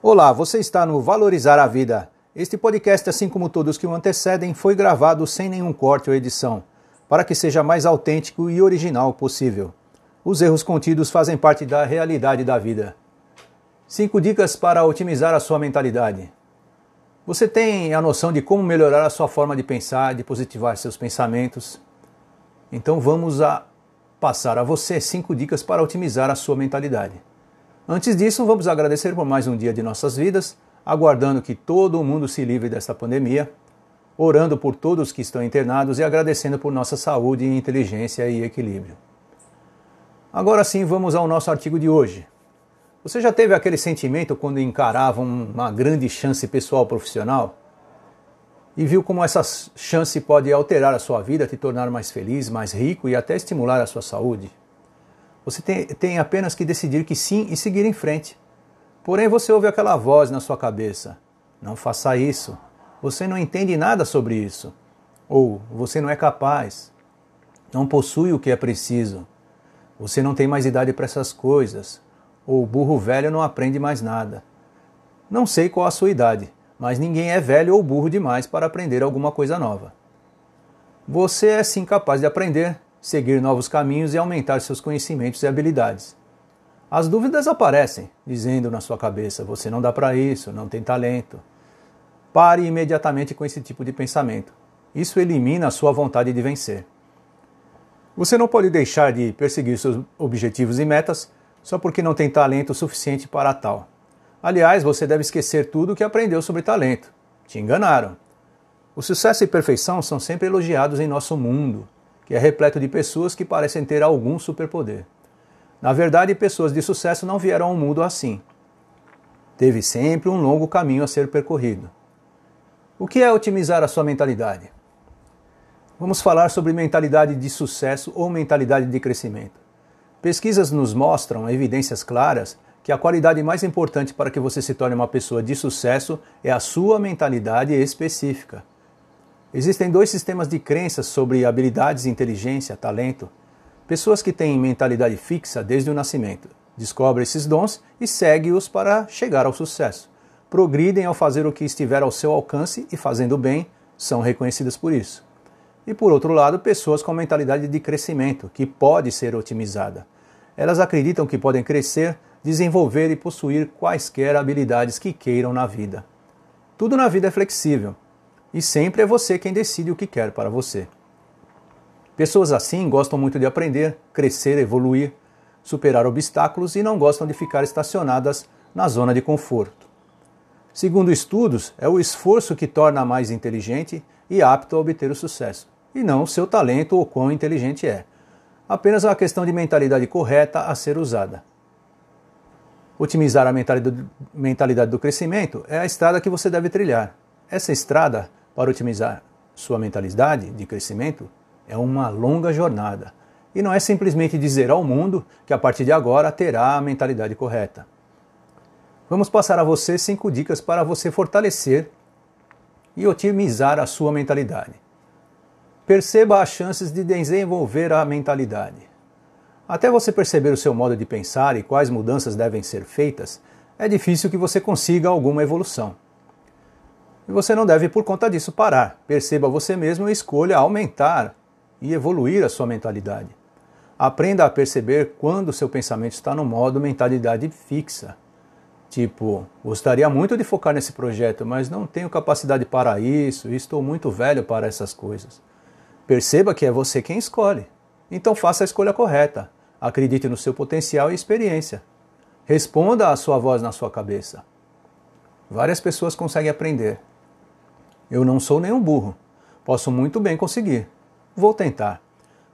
Olá, você está no Valorizar a Vida. Este podcast, assim como todos que o antecedem, foi gravado sem nenhum corte ou edição, para que seja mais autêntico e original possível. Os erros contidos fazem parte da realidade da vida. Cinco dicas para otimizar a sua mentalidade. Você tem a noção de como melhorar a sua forma de pensar, de positivar seus pensamentos? Então vamos a passar a você cinco dicas para otimizar a sua mentalidade. Antes disso, vamos agradecer por mais um dia de nossas vidas, aguardando que todo mundo se livre desta pandemia, orando por todos que estão internados e agradecendo por nossa saúde, inteligência e equilíbrio. Agora sim, vamos ao nosso artigo de hoje. Você já teve aquele sentimento quando encarava uma grande chance pessoal profissional? E viu como essa chance pode alterar a sua vida, te tornar mais feliz, mais rico e até estimular a sua saúde? Você tem, tem apenas que decidir que sim e seguir em frente. Porém, você ouve aquela voz na sua cabeça: não faça isso. Você não entende nada sobre isso. Ou você não é capaz. Não possui o que é preciso. Você não tem mais idade para essas coisas. Ou o burro velho não aprende mais nada. Não sei qual a sua idade, mas ninguém é velho ou burro demais para aprender alguma coisa nova. Você é sim capaz de aprender, seguir novos caminhos e aumentar seus conhecimentos e habilidades. As dúvidas aparecem, dizendo na sua cabeça: você não dá para isso, não tem talento. Pare imediatamente com esse tipo de pensamento. Isso elimina a sua vontade de vencer. Você não pode deixar de perseguir seus objetivos e metas só porque não tem talento suficiente para tal. Aliás, você deve esquecer tudo o que aprendeu sobre talento. Te enganaram. O sucesso e perfeição são sempre elogiados em nosso mundo, que é repleto de pessoas que parecem ter algum superpoder. Na verdade, pessoas de sucesso não vieram ao mundo assim. Teve sempre um longo caminho a ser percorrido. O que é otimizar a sua mentalidade? Vamos falar sobre mentalidade de sucesso ou mentalidade de crescimento. Pesquisas nos mostram evidências claras que a qualidade mais importante para que você se torne uma pessoa de sucesso é a sua mentalidade específica. Existem dois sistemas de crenças sobre habilidades, inteligência, talento. Pessoas que têm mentalidade fixa desde o nascimento descobrem esses dons e seguem-os para chegar ao sucesso. Progridem ao fazer o que estiver ao seu alcance e, fazendo bem, são reconhecidas por isso. E por outro lado, pessoas com mentalidade de crescimento, que pode ser otimizada. Elas acreditam que podem crescer, desenvolver e possuir quaisquer habilidades que queiram na vida. Tudo na vida é flexível e sempre é você quem decide o que quer para você. Pessoas assim gostam muito de aprender, crescer, evoluir, superar obstáculos e não gostam de ficar estacionadas na zona de conforto. Segundo estudos, é o esforço que torna mais inteligente e apto a obter o sucesso, e não seu talento ou quão inteligente é. Apenas uma questão de mentalidade correta a ser usada. Otimizar a mentalidade do crescimento é a estrada que você deve trilhar. Essa estrada para otimizar sua mentalidade de crescimento é uma longa jornada e não é simplesmente dizer ao mundo que a partir de agora terá a mentalidade correta. Vamos passar a você cinco dicas para você fortalecer e otimizar a sua mentalidade. Perceba as chances de desenvolver a mentalidade. Até você perceber o seu modo de pensar e quais mudanças devem ser feitas, é difícil que você consiga alguma evolução. E você não deve, por conta disso, parar. Perceba você mesmo e escolha aumentar e evoluir a sua mentalidade. Aprenda a perceber quando seu pensamento está no modo mentalidade fixa. Tipo, gostaria muito de focar nesse projeto, mas não tenho capacidade para isso e estou muito velho para essas coisas. Perceba que é você quem escolhe. Então faça a escolha correta. Acredite no seu potencial e experiência. Responda à sua voz na sua cabeça. Várias pessoas conseguem aprender, eu não sou nenhum burro. Posso muito bem conseguir. Vou tentar.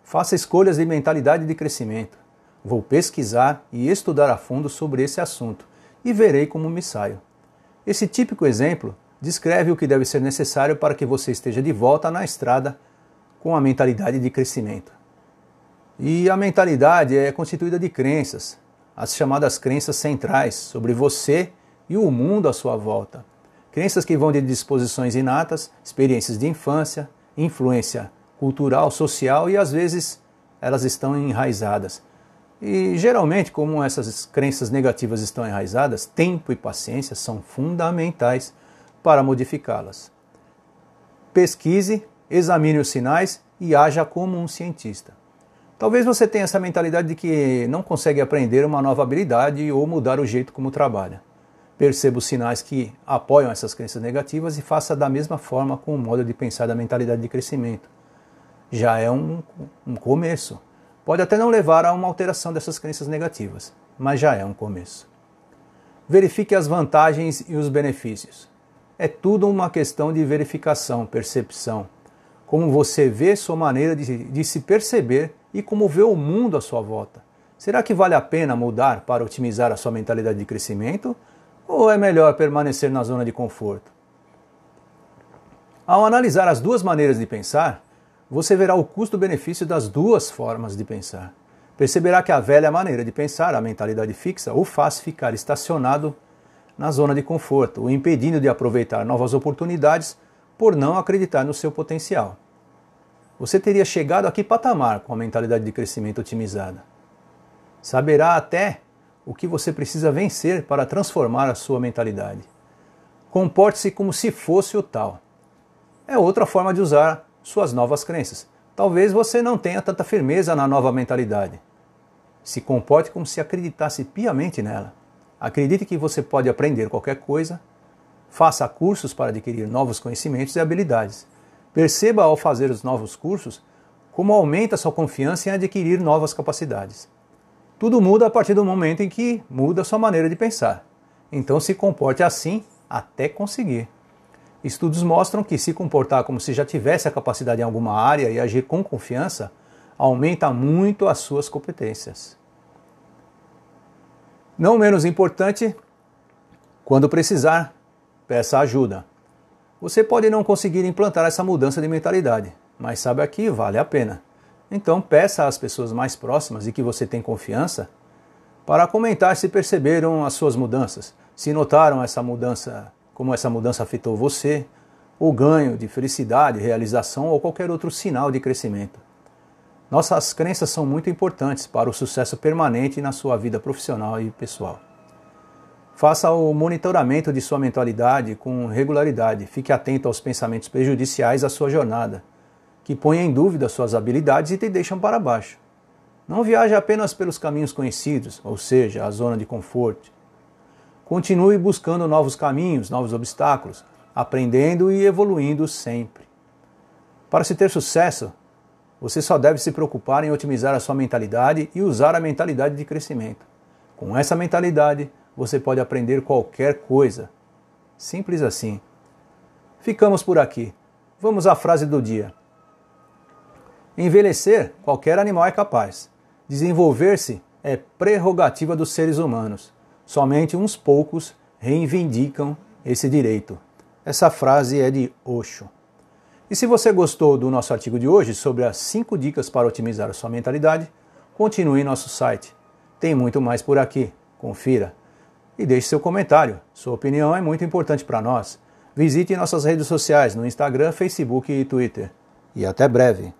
Faça escolhas de mentalidade de crescimento. Vou pesquisar e estudar a fundo sobre esse assunto e verei como me saio. Esse típico exemplo descreve o que deve ser necessário para que você esteja de volta na estrada com a mentalidade de crescimento. E a mentalidade é constituída de crenças, as chamadas crenças centrais sobre você e o mundo à sua volta. Crenças que vão de disposições inatas, experiências de infância, influência cultural, social e às vezes elas estão enraizadas. E geralmente, como essas crenças negativas estão enraizadas, tempo e paciência são fundamentais para modificá-las. Pesquise, examine os sinais e haja como um cientista. Talvez você tenha essa mentalidade de que não consegue aprender uma nova habilidade ou mudar o jeito como trabalha. Perceba os sinais que apoiam essas crenças negativas e faça da mesma forma com o modo de pensar da mentalidade de crescimento. Já é um, um começo. Pode até não levar a uma alteração dessas crenças negativas, mas já é um começo. Verifique as vantagens e os benefícios. É tudo uma questão de verificação, percepção. Como você vê sua maneira de, de se perceber e como vê o mundo à sua volta. Será que vale a pena mudar para otimizar a sua mentalidade de crescimento? Ou é melhor permanecer na zona de conforto? Ao analisar as duas maneiras de pensar, você verá o custo-benefício das duas formas de pensar. Perceberá que a velha maneira de pensar, a mentalidade fixa, o faz ficar estacionado na zona de conforto, o impedindo de aproveitar novas oportunidades por não acreditar no seu potencial. Você teria chegado a que patamar com a mentalidade de crescimento otimizada? Saberá até o que você precisa vencer para transformar a sua mentalidade. Comporte-se como se fosse o tal. É outra forma de usar suas novas crenças. Talvez você não tenha tanta firmeza na nova mentalidade. Se comporte como se acreditasse piamente nela. Acredite que você pode aprender qualquer coisa. Faça cursos para adquirir novos conhecimentos e habilidades. Perceba ao fazer os novos cursos como aumenta sua confiança em adquirir novas capacidades. Tudo muda a partir do momento em que muda sua maneira de pensar. Então se comporte assim até conseguir. Estudos mostram que se comportar como se já tivesse a capacidade em alguma área e agir com confiança aumenta muito as suas competências. Não menos importante, quando precisar, peça ajuda. Você pode não conseguir implantar essa mudança de mentalidade, mas sabe aqui vale a pena. Então peça às pessoas mais próximas e que você tem confiança para comentar se perceberam as suas mudanças, se notaram essa mudança, como essa mudança afetou você, o ganho de felicidade, realização ou qualquer outro sinal de crescimento. Nossas crenças são muito importantes para o sucesso permanente na sua vida profissional e pessoal. Faça o monitoramento de sua mentalidade com regularidade. Fique atento aos pensamentos prejudiciais à sua jornada, que põem em dúvida suas habilidades e te deixam para baixo. Não viaje apenas pelos caminhos conhecidos, ou seja, a zona de conforto. Continue buscando novos caminhos, novos obstáculos, aprendendo e evoluindo sempre. Para se ter sucesso, você só deve se preocupar em otimizar a sua mentalidade e usar a mentalidade de crescimento. Com essa mentalidade, você pode aprender qualquer coisa. Simples assim. Ficamos por aqui. Vamos à frase do dia. Envelhecer, qualquer animal é capaz. Desenvolver-se é prerrogativa dos seres humanos. Somente uns poucos reivindicam esse direito. Essa frase é de Osho. E se você gostou do nosso artigo de hoje sobre as 5 dicas para otimizar a sua mentalidade, continue em nosso site. Tem muito mais por aqui. Confira e deixe seu comentário. Sua opinião é muito importante para nós. Visite nossas redes sociais no Instagram, Facebook e Twitter. E até breve!